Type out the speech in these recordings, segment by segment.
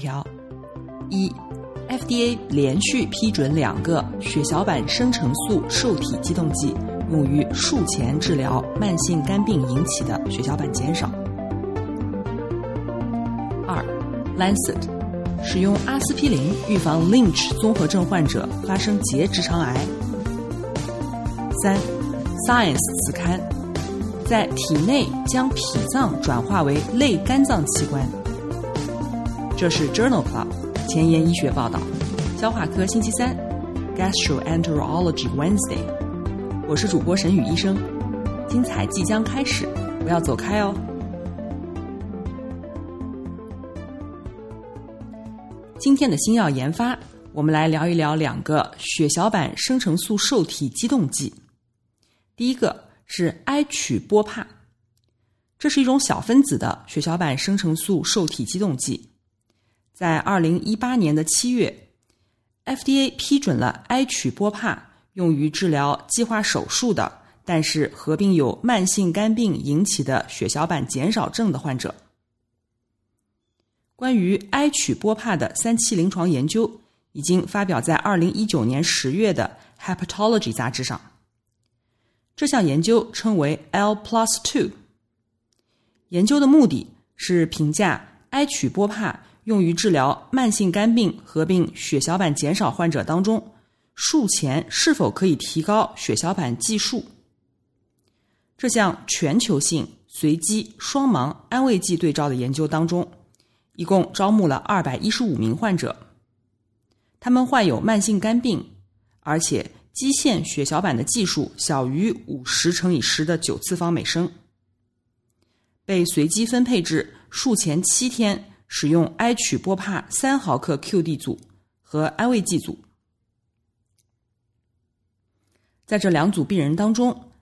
条：一，FDA 连续批准两个血小板生成素受体激动剂，用于术前治疗慢性肝病引起的血小板减少。二，Lancet 使用阿司匹林预防 Lynch 综合症患者发生结直肠癌。三，Science 子刊在体内将脾脏转化为类肝脏器官。这是 Journal Club 前沿医学报道，消化科星期三，Gastroenterology Wednesday。我是主播沈宇医生，精彩即将开始，不要走开哦。今天的新药研发，我们来聊一聊两个血小板生成素受体激动剂。第一个是埃曲波帕，这是一种小分子的血小板生成素受体激动剂。在二零一八年的七月，FDA 批准了埃曲波帕用于治疗计划手术的，但是合并有慢性肝病引起的血小板减少症的患者。关于埃曲波帕的三期临床研究已经发表在二零一九年十月的《Hepatology》杂志上。这项研究称为 L Plus Two。研究的目的是评价埃曲波帕。用于治疗慢性肝病合并血小板减少患者当中，术前是否可以提高血小板计数？这项全球性随机双盲安慰剂对照的研究当中，一共招募了二百一十五名患者，他们患有慢性肝病，而且基线血小板的计数小于五十乘以十的九次方每升，被随机分配至术前七天。使用埃曲波帕三毫克 QD 组和安慰剂组，在这两组病人当中，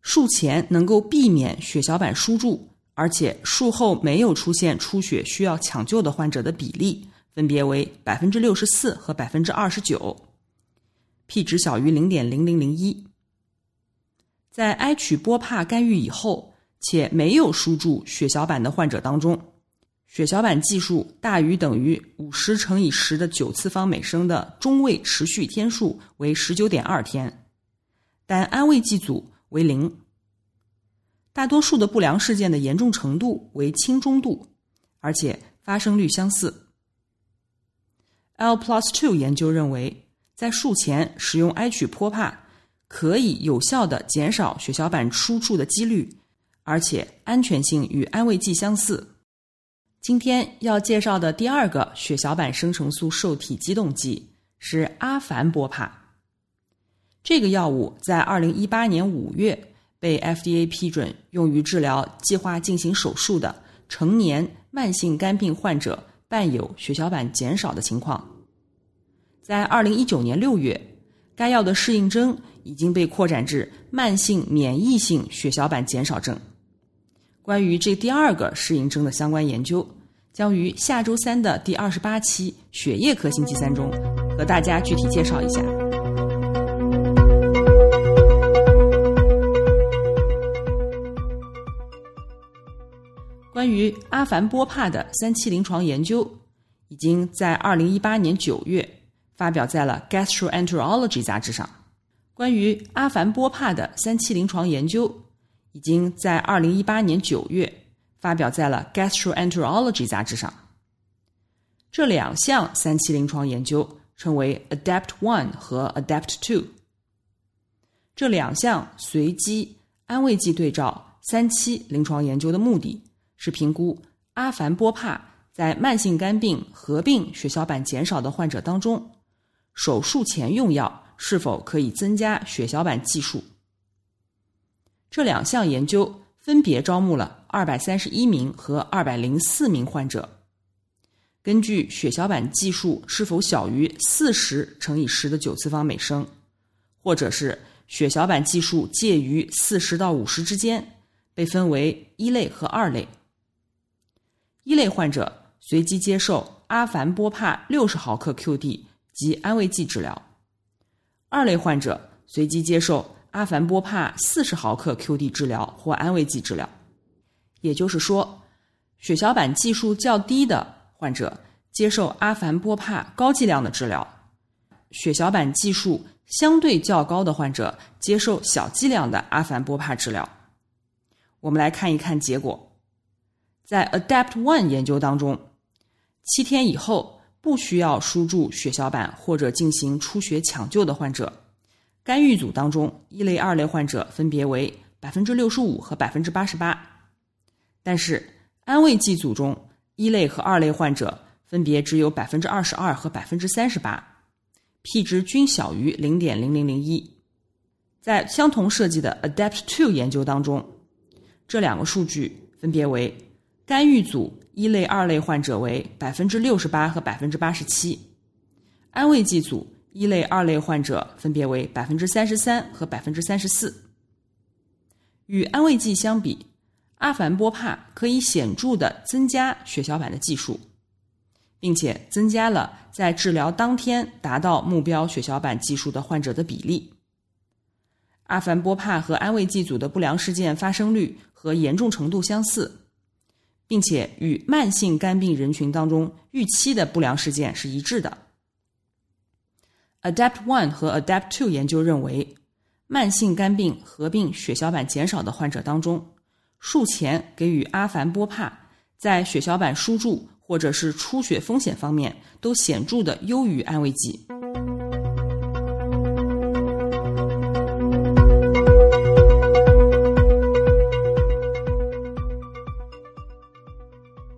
术前能够避免血小板输注，而且术后没有出现出血需要抢救的患者的比例分别为百分之六十四和百分之二十九，P 值小于零点零零零一。在埃曲波帕干预以后且没有输注血小板的患者当中。血小板计数大于等于五十乘以十的九次方每升的中位持续天数为十九点二天，但安慰剂组为零。大多数的不良事件的严重程度为轻中度，而且发生率相似。L plus two 研究认为，在术前使用埃曲波帕可以有效的减少血小板输注的几率，而且安全性与安慰剂相似。今天要介绍的第二个血小板生成素受体激动剂是阿凡波帕。这个药物在二零一八年五月被 FDA 批准用于治疗计划进行手术的成年慢性肝病患者伴有血小板减少的情况。在二零一九年六月，该药的适应症已经被扩展至慢性免疫性血小板减少症。关于这第二个适应症的相关研究，将于下周三的第二十八期血液科星期三中和大家具体介绍一下。关于阿凡波帕的三期临床研究，已经在二零一八年九月发表在了《Gastroenterology》杂志上。关于阿凡波帕的三期临床研究。已经在二零一八年九月发表在了《Gastroenterology》杂志上。这两项三期临床研究称为 Adapt One 和 Adapt Two。这两项随机安慰剂对照三期临床研究的目的是评估阿凡波帕在慢性肝病合并血小板减少的患者当中，手术前用药是否可以增加血小板计数。这两项研究分别招募了二百三十一名和二百零四名患者。根据血小板计数是否小于四十乘以十的九次方每升，或者是血小板计数介于四十到五十之间，被分为一类和二类。一类患者随机接受阿凡波帕六十毫克 QD 及安慰剂治疗，二类患者随机接受阿凡波帕四十毫克 QD 治疗或安慰剂治疗。也就是说，血小板计数较低的。患者接受阿凡波帕高剂量的治疗，血小板计数相对较高的患者接受小剂量的阿凡波帕治疗。我们来看一看结果，在 ADAPT One 研究当中，七天以后不需要输注血小板或者进行出血抢救的患者，干预组当中一类、二类患者分别为百分之六十五和百分之八十八，但是安慰剂组中。一类和二类患者分别只有百分之二十二和百分之三十八，p 值均小于零点零零零一。在相同设计的 ADAPT Two 研究当中，这两个数据分别为干预组一类、二类患者为百分之六十八和百分之八十七，安慰剂组一类、二类患者分别为百分之三十三和百分之三十四。与安慰剂相比。阿凡波帕可以显著的增加血小板的计数，并且增加了在治疗当天达到目标血小板计数的患者的比例。阿凡波帕和安慰剂组的不良事件发生率和严重程度相似，并且与慢性肝病人群当中预期的不良事件是一致的。ADAPT One 和 ADAPT Two 研究认为，慢性肝病合并血小板减少的患者当中。术前给予阿凡波帕，在血小板输注或者是出血风险方面都显著的优于安慰剂。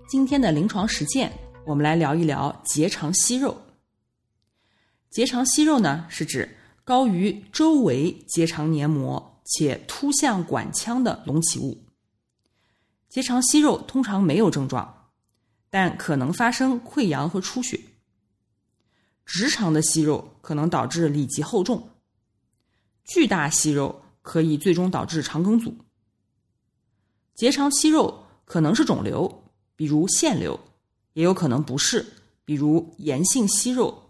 今天的临床实践，我们来聊一聊结肠息肉。结肠息肉呢，是指高于周围结肠黏膜且突向管腔的隆起物。结肠息肉通常没有症状，但可能发生溃疡和出血。直肠的息肉可能导致里脊厚重，巨大息肉可以最终导致肠梗阻。结肠息肉可能是肿瘤，比如腺瘤，也有可能不是，比如炎性息肉，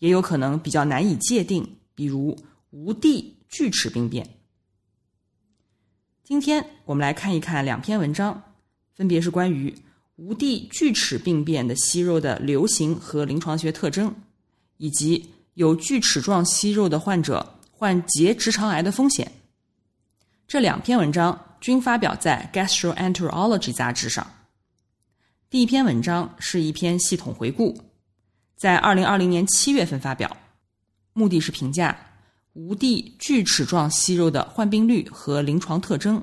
也有可能比较难以界定，比如无蒂锯齿病变。今天我们来看一看两篇文章，分别是关于无蒂锯齿病变的息肉的流行和临床学特征，以及有锯齿状息肉的患者患结直肠癌的风险。这两篇文章均发表在《Gastroenterology》杂志上。第一篇文章是一篇系统回顾，在二零二零年七月份发表，目的是评价。无蒂锯齿状息肉的患病率和临床特征。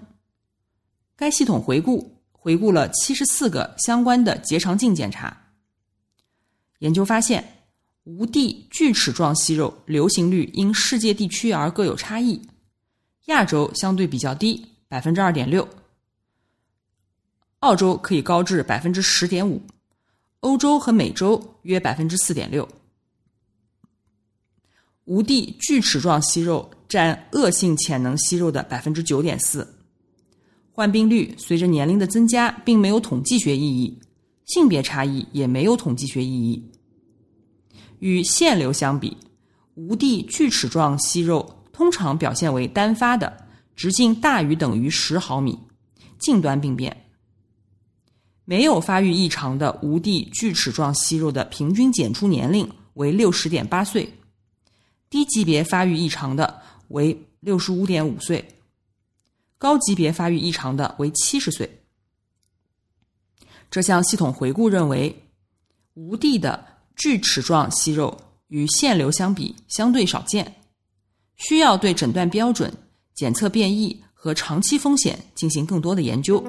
该系统回顾回顾了七十四个相关的结肠镜检查。研究发现，无蒂锯齿状息肉流行率因世界地区而各有差异。亚洲相对比较低，百分之二点六；澳洲可以高至百分之十点五；欧洲和美洲约百分之四点六。无蒂锯齿状息肉占恶性潜能息肉的百分之九点四，患病率随着年龄的增加并没有统计学意义，性别差异也没有统计学意义。与腺瘤相比，无蒂锯齿状息肉通常表现为单发的，直径大于等于十毫米，近端病变。没有发育异常的无蒂锯齿状息肉的平均检出年龄为六十点八岁。低级别发育异常的为六十五点五岁，高级别发育异常的为七十岁。这项系统回顾认为，无蒂的锯齿状息肉与腺瘤相比相对少见，需要对诊断标准、检测变异和长期风险进行更多的研究。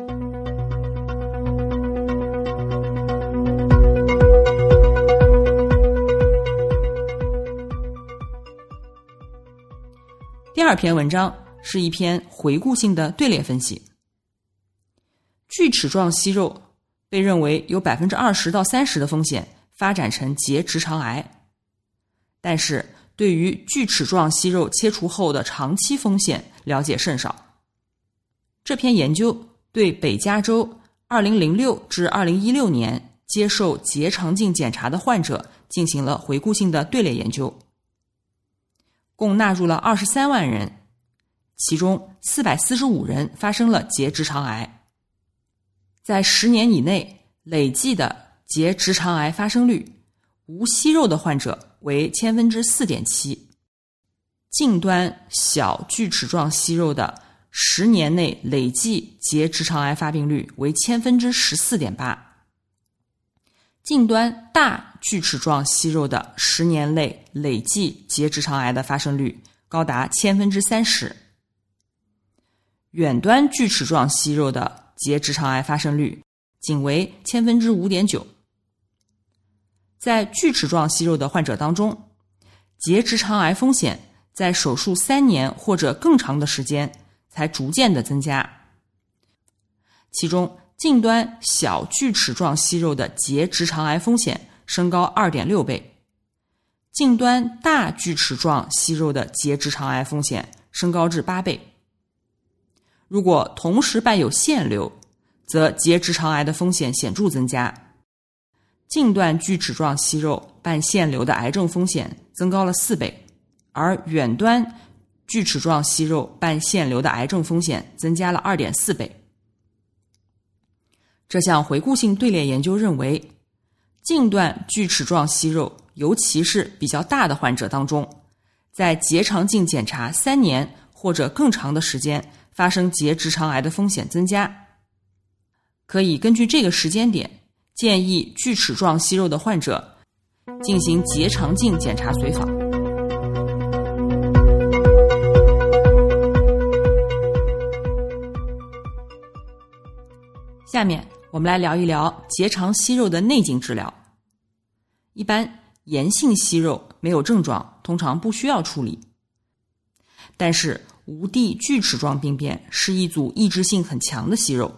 二篇文章是一篇回顾性的队列分析。锯齿状息肉被认为有百分之二十到三十的风险发展成结直肠癌，但是对于锯齿状息肉切除后的长期风险了解甚少。这篇研究对北加州二零零六至二零一六年接受结肠镜检查的患者进行了回顾性的队列研究，共纳入了二十三万人，其中四百四十五人发生了结直肠癌。在十年以内累计的结直肠癌发生率，无息肉的患者为千分之四点七，近端小锯齿状息肉的十年内累计结直肠癌发病率为千分之十四点八，近端大锯齿状息肉的十年内累计结直肠癌的发生率高达千分之三十，远端锯齿状息肉的。结直肠癌发生率仅为千分之五点九，在锯齿状息肉的患者当中，结直肠癌风险在手术三年或者更长的时间才逐渐的增加。其中，近端小锯齿状息肉的结直肠癌风险升高二点六倍，近端大锯齿状息肉的结直肠癌风险升高至八倍。如果同时伴有腺瘤，则结直肠癌的风险显著增加。近段锯齿状息肉伴腺瘤的癌症风险增高了四倍，而远端锯齿状息肉伴腺瘤的癌症风险增加了二点四倍。这项回顾性队列研究认为，近段锯齿状息肉，尤其是比较大的患者当中，在结肠镜检查三年或者更长的时间。发生结直肠癌的风险增加，可以根据这个时间点建议锯齿状息肉的患者进行结肠镜检查随访。下面我们来聊一聊结肠息肉的内镜治疗。一般炎性息肉没有症状，通常不需要处理，但是。无蒂锯齿状病变是一组抑制性很强的息肉，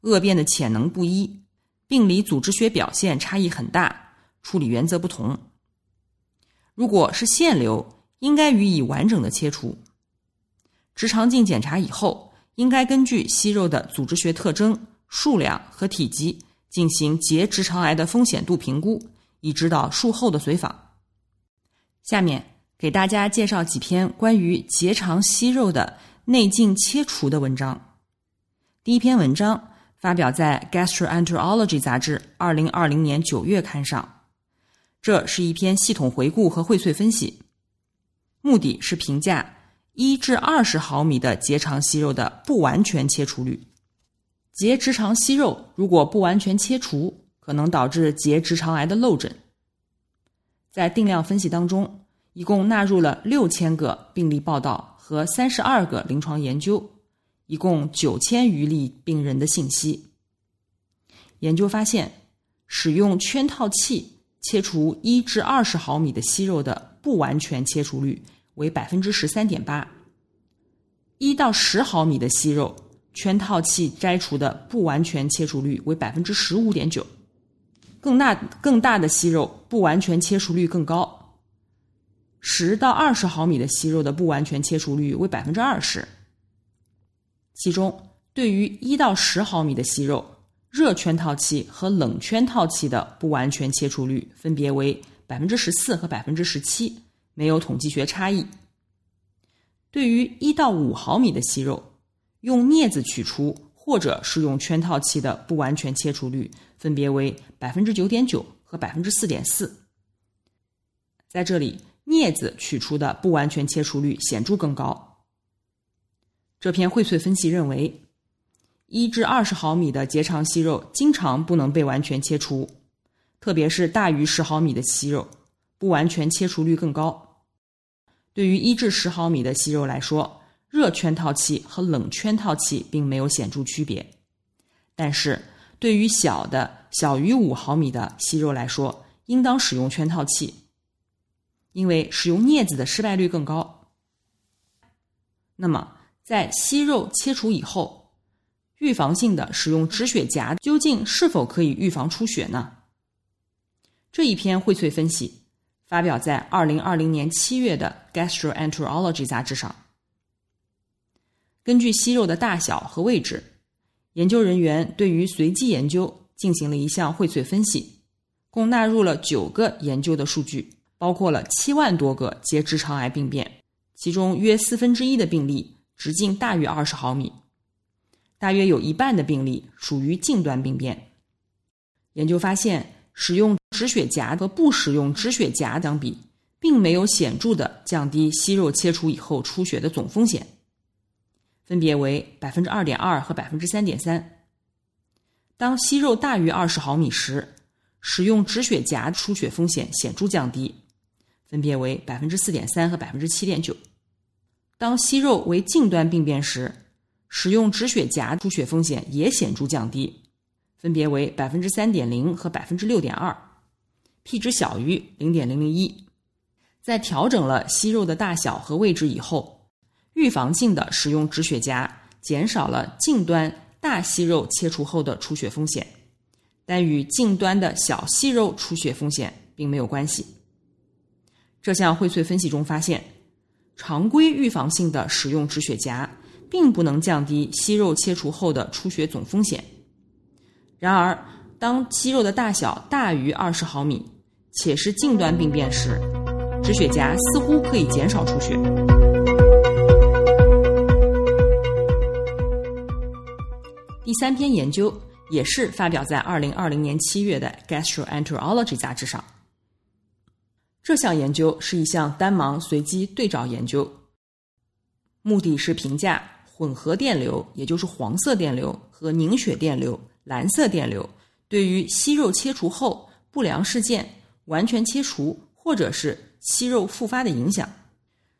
恶变的潜能不一，病理组织学表现差异很大，处理原则不同。如果是腺瘤，应该予以完整的切除。直肠镜检查以后，应该根据息肉的组织学特征、数量和体积进行结直肠癌的风险度评估，以指导术后的随访。下面。给大家介绍几篇关于结肠息肉的内镜切除的文章。第一篇文章发表在《Gastroenterology》杂志二零二零年九月刊上，这是一篇系统回顾和荟萃分析，目的是评价一至二十毫米的结肠息肉的不完全切除率。结直肠息肉如果不完全切除，可能导致结直肠癌的漏诊。在定量分析当中。一共纳入了六千个病例报道和三十二个临床研究，一共九千余例病人的信息。研究发现，使用圈套器切除一至二十毫米的息肉的不完全切除率为百分之十三点八，一到十毫米的息肉圈套器摘除的不完全切除率为百分之十五点九，更大更大的息肉不完全切除率更高。十到二十毫米的息肉的不完全切除率为百分之二十，其中对于一到十毫米的息肉，热圈套器和冷圈套器的不完全切除率分别为百分之十四和百分之十七，没有统计学差异。对于一到五毫米的息肉，用镊子取出或者是用圈套器的不完全切除率分别为百分之九点九和百分之四点四，在这里。镊子取出的不完全切除率显著更高。这篇荟萃分析认为，一至二十毫米的结肠息肉经常不能被完全切除，特别是大于十毫米的息肉，不完全切除率更高。对于一至十毫米的息肉来说，热圈套器和冷圈套器并没有显著区别，但是对于小的小于五毫米的息肉来说，应当使用圈套器。因为使用镊子的失败率更高。那么，在息肉切除以后，预防性的使用止血夹究竟是否可以预防出血呢？这一篇荟萃分析发表在二零二零年七月的《Gastroenterology》杂志上。根据息肉的大小和位置，研究人员对于随机研究进行了一项荟萃分析，共纳入了九个研究的数据，包括了七万多个结直肠癌病变，其中约四分之一的病例直径大于二十毫米。大约有一半的病例属于近端病变。研究发现，使用止血夹和不使用止血夹相比，并没有显著的降低息肉切除以后出血的总风险，分别为百分之二点二和百分之三点三。当息肉大于二十毫米时，使用止血夹出血风险显著降低，分别为百分之四点三和百分之七点九。当息肉为近端病变时，使用止血夹出血风险也显著降低，分别为百分之三点零和百分之六点二，p 值小于零点零零一。在调整了息肉的大小和位置以后，预防性的使用止血夹减少了近端大息肉切除后的出血风险，但与近端的小息肉出血风险并没有关系。这项荟萃分析中发现，常规预防性的使用止血夹。并不能降低息肉切除后的出血总风险。然而，当息肉的大小大于二十毫米，且是近端病变时，止血夹似乎可以减少出血。第三篇研究也是发表在二零二零年七月的《Gastroenterology》杂志上。这项研究是一项单盲随机对照研究，目的是评价。混合电流，也就是黄色电流和凝血电流、蓝色电流，对于息肉切除后不良事件、完全切除或者是息肉复发的影响。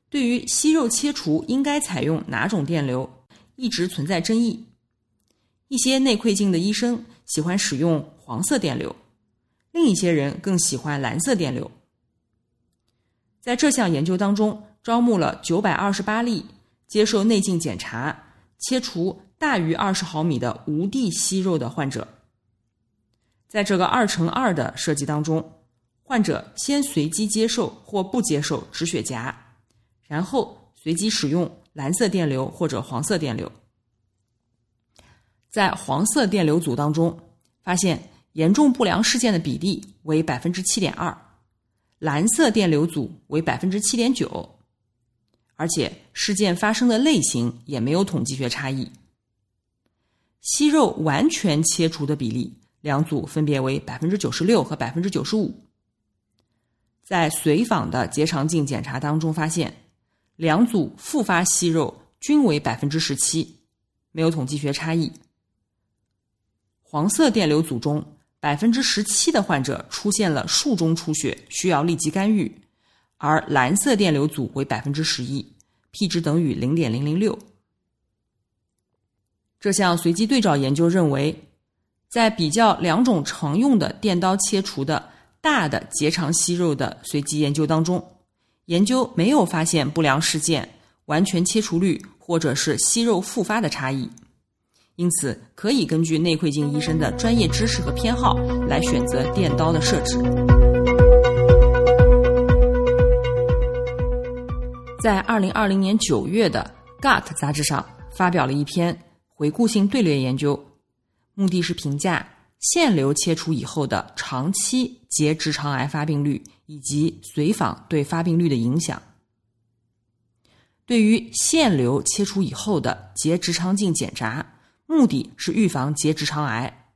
对于息肉切除应该采用哪种电流，一直存在争议。一些内窥镜的医生喜欢使用黄色电流，另一些人更喜欢蓝色电流。在这项研究当中，招募了九百二十八例。接受内镜检查，切除大于二十毫米的无蒂息肉的患者，在这个二乘二的设计当中，患者先随机接受或不接受止血夹，然后随机使用蓝色电流或者黄色电流。在黄色电流组当中，发现严重不良事件的比例为百分之七点二，蓝色电流组为百分之七点九。而且事件发生的类型也没有统计学差异。息肉完全切除的比例，两组分别为百分之九十六和百分之九十五。在随访的结肠镜检查当中发现，两组复发息肉均为百分之十七，没有统计学差异。黄色电流组中，百分之十七的患者出现了术中出血，需要立即干预。而蓝色电流组为百分之十一，p 值等于零点零零六。这项随机对照研究认为，在比较两种常用的电刀切除的大的结肠息肉的随机研究当中，研究没有发现不良事件、完全切除率或者是息肉复发的差异，因此可以根据内窥镜医生的专业知识和偏好来选择电刀的设置。在二零二零年九月的《Gut》杂志上发表了一篇回顾性队列研究，目的是评价腺瘤切除以后的长期结直肠癌发病率以及随访对发病率的影响。对于腺瘤切除以后的结直肠镜检查，目的是预防结直肠癌，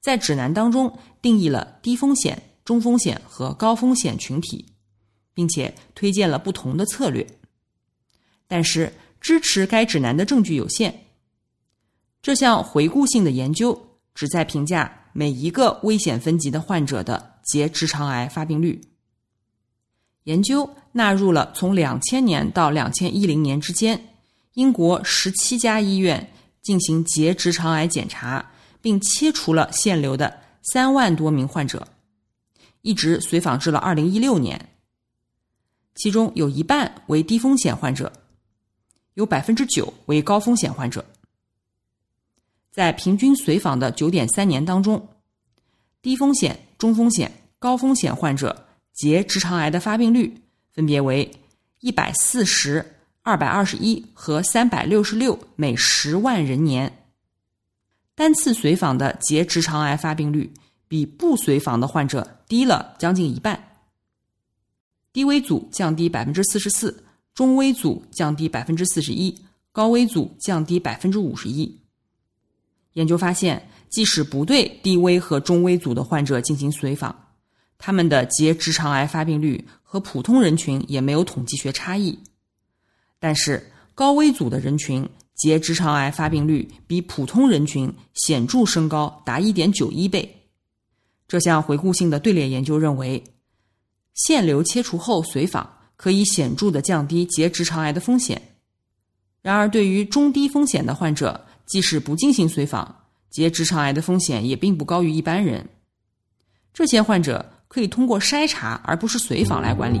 在指南当中定义了低风险、中风险和高风险群体。并且推荐了不同的策略，但是支持该指南的证据有限。这项回顾性的研究旨在评价每一个危险分级的患者的结直肠癌发病率。研究纳入了从两千年到两千一零年之间，英国十七家医院进行结直肠癌检查并切除了腺瘤的三万多名患者，一直随访至了二零一六年。其中有一半为低风险患者，有百分之九为高风险患者。在平均随访的九点三年当中，低风险、中风险、高风险患者结直肠癌的发病率分别为一百四十、二百二十一和三百六十六每十万人年。单次随访的结直肠癌发病率比不随访的患者低了将近一半。低危组降低百分之四十四，中危组降低百分之四十一，高危组降低百分之五十一。研究发现，即使不对低危和中危组的患者进行随访，他们的结直肠癌发病率和普通人群也没有统计学差异。但是高危组的人群结直肠癌发病率比普通人群显著升高，达一点九一倍。这项回顾性的队列研究认为。腺瘤切除后随访可以显著的降低结直肠癌的风险。然而，对于中低风险的患者，即使不进行随访，结直肠癌的风险也并不高于一般人。这些患者可以通过筛查而不是随访来管理。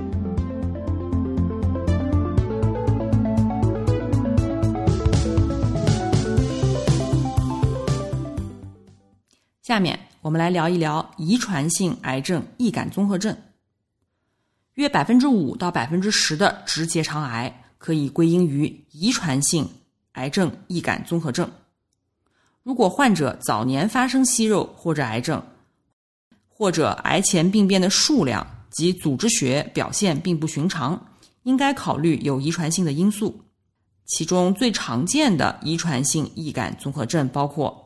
下面。我们来聊一聊遗传性癌症易感综合症。约百分之五到百分之十的直结肠癌可以归因于遗传性癌症易感综合症。如果患者早年发生息肉或者癌症，或者癌前病变的数量及组织学表现并不寻常，应该考虑有遗传性的因素。其中最常见的遗传性易感综合症包括。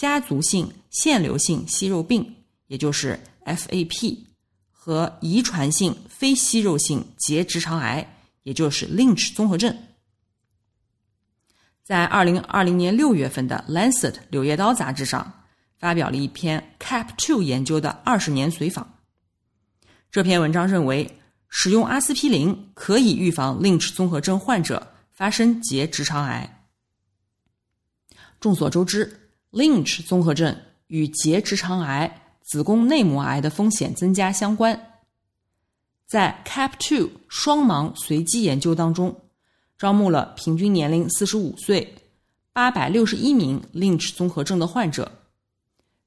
家族性腺瘤性息肉病，也就是 FAP，和遗传性非息肉性结直肠癌，也就是 Lynch 综合症。在二零二零年六月份的《Lancet》柳叶刀杂志上，发表了一篇 CAP2 研究的二十年随访。这篇文章认为，使用阿司匹林可以预防 Lynch 综合症患者发生结直肠癌。众所周知。Lynch 综合症与结直肠癌、子宫内膜癌的风险增加相关。在 CAP2 双盲随机研究当中，招募了平均年龄四十五岁、八百六十一名 Lynch 综合症的患者，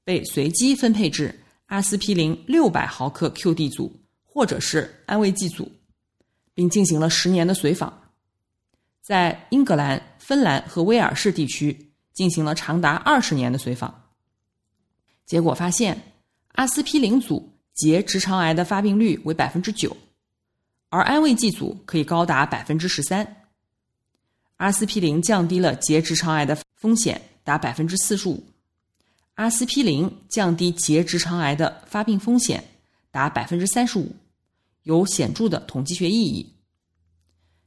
被随机分配至阿司匹林六百毫克 QD 组或者是安慰剂组，并进行了十年的随访。在英格兰、芬兰和威尔士地区。进行了长达二十年的随访，结果发现，阿司匹林组结直肠癌的发病率为百分之九，而安慰剂组可以高达百分之十三。阿司匹林降低了结直肠癌的风险达百分之四十五，阿司匹林降低结直肠癌的发病风险达百分之三十五，有显著的统计学意义。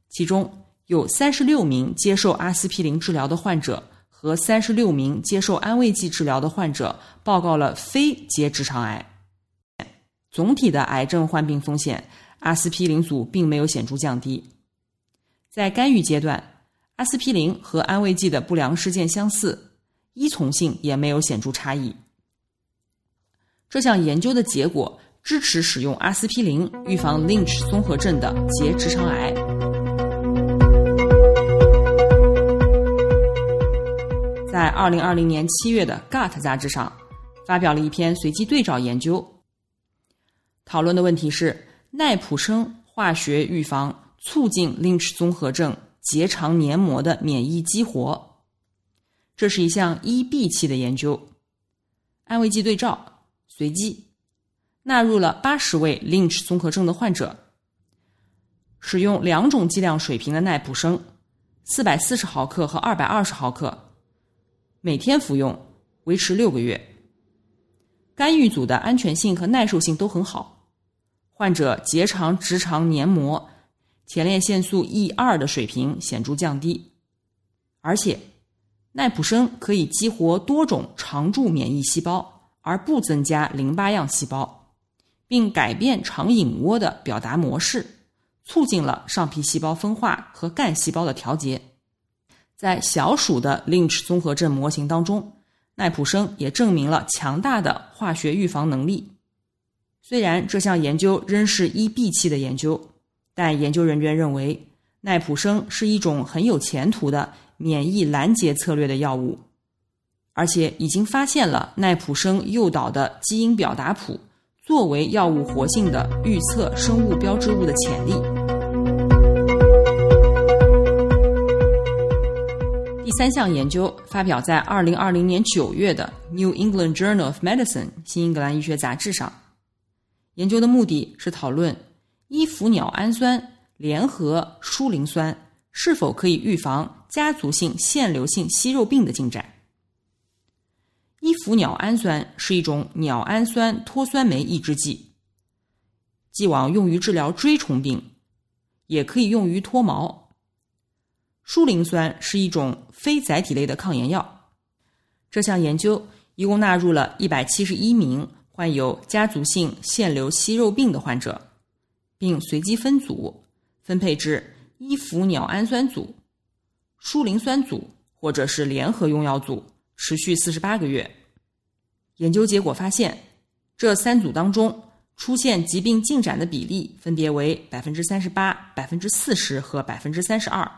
其中有三十六名接受阿司匹林治疗的患者。和三十六名接受安慰剂治疗的患者报告了非结直肠癌。总体的癌症患病风险，阿司匹林组并没有显著降低。在干预阶段，阿司匹林和安慰剂的不良事件相似，依从性也没有显著差异。这项研究的结果支持使用阿司匹林预防 Lynch 综合症的结直肠癌。在二零二零年七月的《Gut》杂志上，发表了一篇随机对照研究，讨论的问题是奈普生化学预防促进 Lynch 综合症结肠黏膜的免疫激活。这是一项一 B 期的研究，安慰剂对照，随机纳入了八十位 Lynch 综合症的患者，使用两种剂量水平的奈普生，四百四十毫克和二百二十毫克。每天服用，维持六个月。干预组的安全性和耐受性都很好，患者结肠直肠黏膜前列腺素 E 二的水平显著降低，而且奈普生可以激活多种常驻免疫细胞，而不增加淋巴样细胞，并改变肠隐窝的表达模式，促进了上皮细胞分化和干细胞的调节。在小鼠的 Lynch 综合症模型当中，奈普生也证明了强大的化学预防能力。虽然这项研究仍是一 B 期的研究，但研究人员认为奈普生是一种很有前途的免疫拦截策略的药物，而且已经发现了奈普生诱导的基因表达谱作为药物活性的预测生物标志物的潜力。第三项研究发表在二零二零年九月的《New England Journal of Medicine》新英格兰医学杂志上。研究的目的是讨论伊氟鸟氨酸联合舒磷酸是否可以预防家族性腺瘤性息肉病的进展。伊氟鸟氨酸是一种鸟氨酸脱酸酶抑制剂，既往用于治疗锥虫病，也可以用于脱毛。舒磷酸是一种非载体类的抗炎药。这项研究一共纳入了一百七十一名。患有家族性腺瘤息肉病的患者，并随机分组分配至伊氟鸟氨酸组、舒磷酸组或者是联合用药组，持续四十八个月。研究结果发现，这三组当中出现疾病进展的比例分别为百分之三十八、百分之四十和百分之三十二。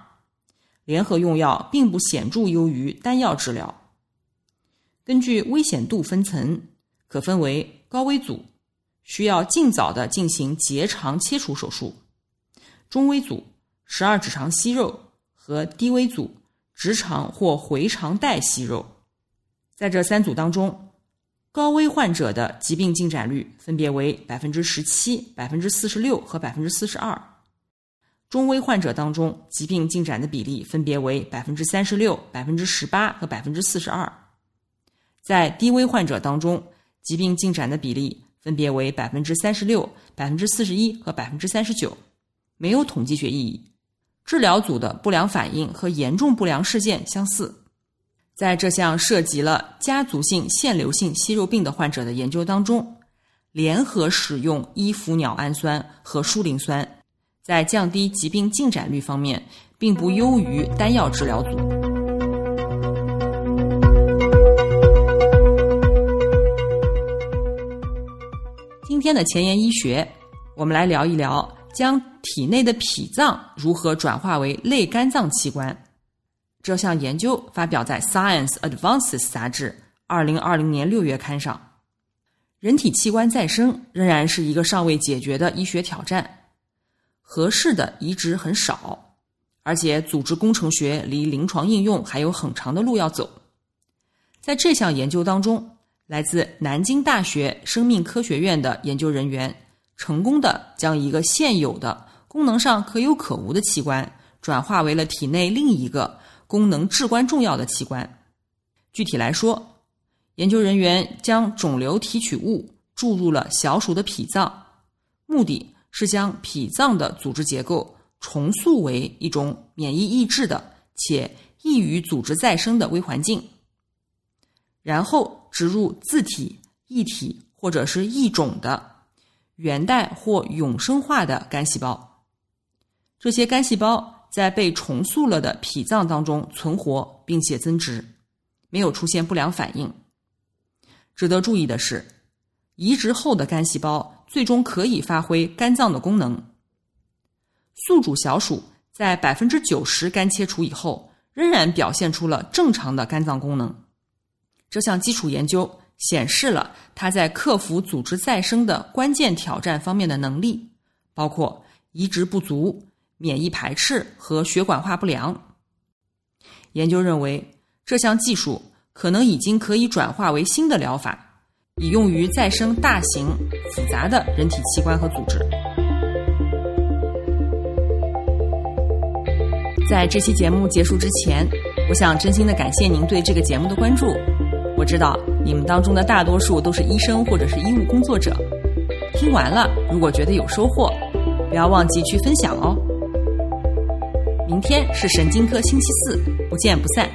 联合用药并不显著优于单药治疗。根据危险度分层。可分为高危组，需要尽早的进行结肠切除手术；中危组，十二指肠息肉和低危组，直肠或回肠带息肉。在这三组当中，高危患者的疾病进展率分别为百分之十七、百分之四十六和百分之四十二；中危患者当中，疾病进展的比例分别为百分之三十六、百分之十八和百分之四十二；在低危患者当中，疾病进展的比例分别为百分之三十六、百分之四十一和百分之三十九，没有统计学意义。治疗组的不良反应和严重不良事件相似。在这项涉及了家族性腺瘤性息肉病的患者的研究当中，联合使用伊氟鸟氨酸和舒磷酸，在降低疾病进展率方面，并不优于单药治疗组。今天的前沿医学，我们来聊一聊将体内的脾脏如何转化为类肝脏器官。这项研究发表在《Science Advances》杂志二零二零年六月刊上。人体器官再生仍然是一个尚未解决的医学挑战，合适的移植很少，而且组织工程学离临床应用还有很长的路要走。在这项研究当中。来自南京大学生命科学院的研究人员，成功的将一个现有的功能上可有可无的器官，转化为了体内另一个功能至关重要的器官。具体来说，研究人员将肿瘤提取物注入了小鼠的脾脏，目的是将脾脏的组织结构重塑为一种免疫抑制的且易于组织再生的微环境。然后植入自体、异体或者是异种的原代或永生化的肝细胞，这些肝细胞在被重塑了的脾脏当中存活并且增殖，没有出现不良反应。值得注意的是，移植后的肝细胞最终可以发挥肝脏的功能。宿主小鼠在百分之九十肝切除以后，仍然表现出了正常的肝脏功能。这项基础研究显示了它在克服组织再生的关键挑战方面的能力，包括移植不足、免疫排斥和血管化不良。研究认为，这项技术可能已经可以转化为新的疗法，以用于再生大型复杂的人体器官和组织。在这期节目结束之前，我想真心的感谢您对这个节目的关注。我知道你们当中的大多数都是医生或者是医务工作者，听完了如果觉得有收获，不要忘记去分享哦。明天是神经科星期四，不见不散。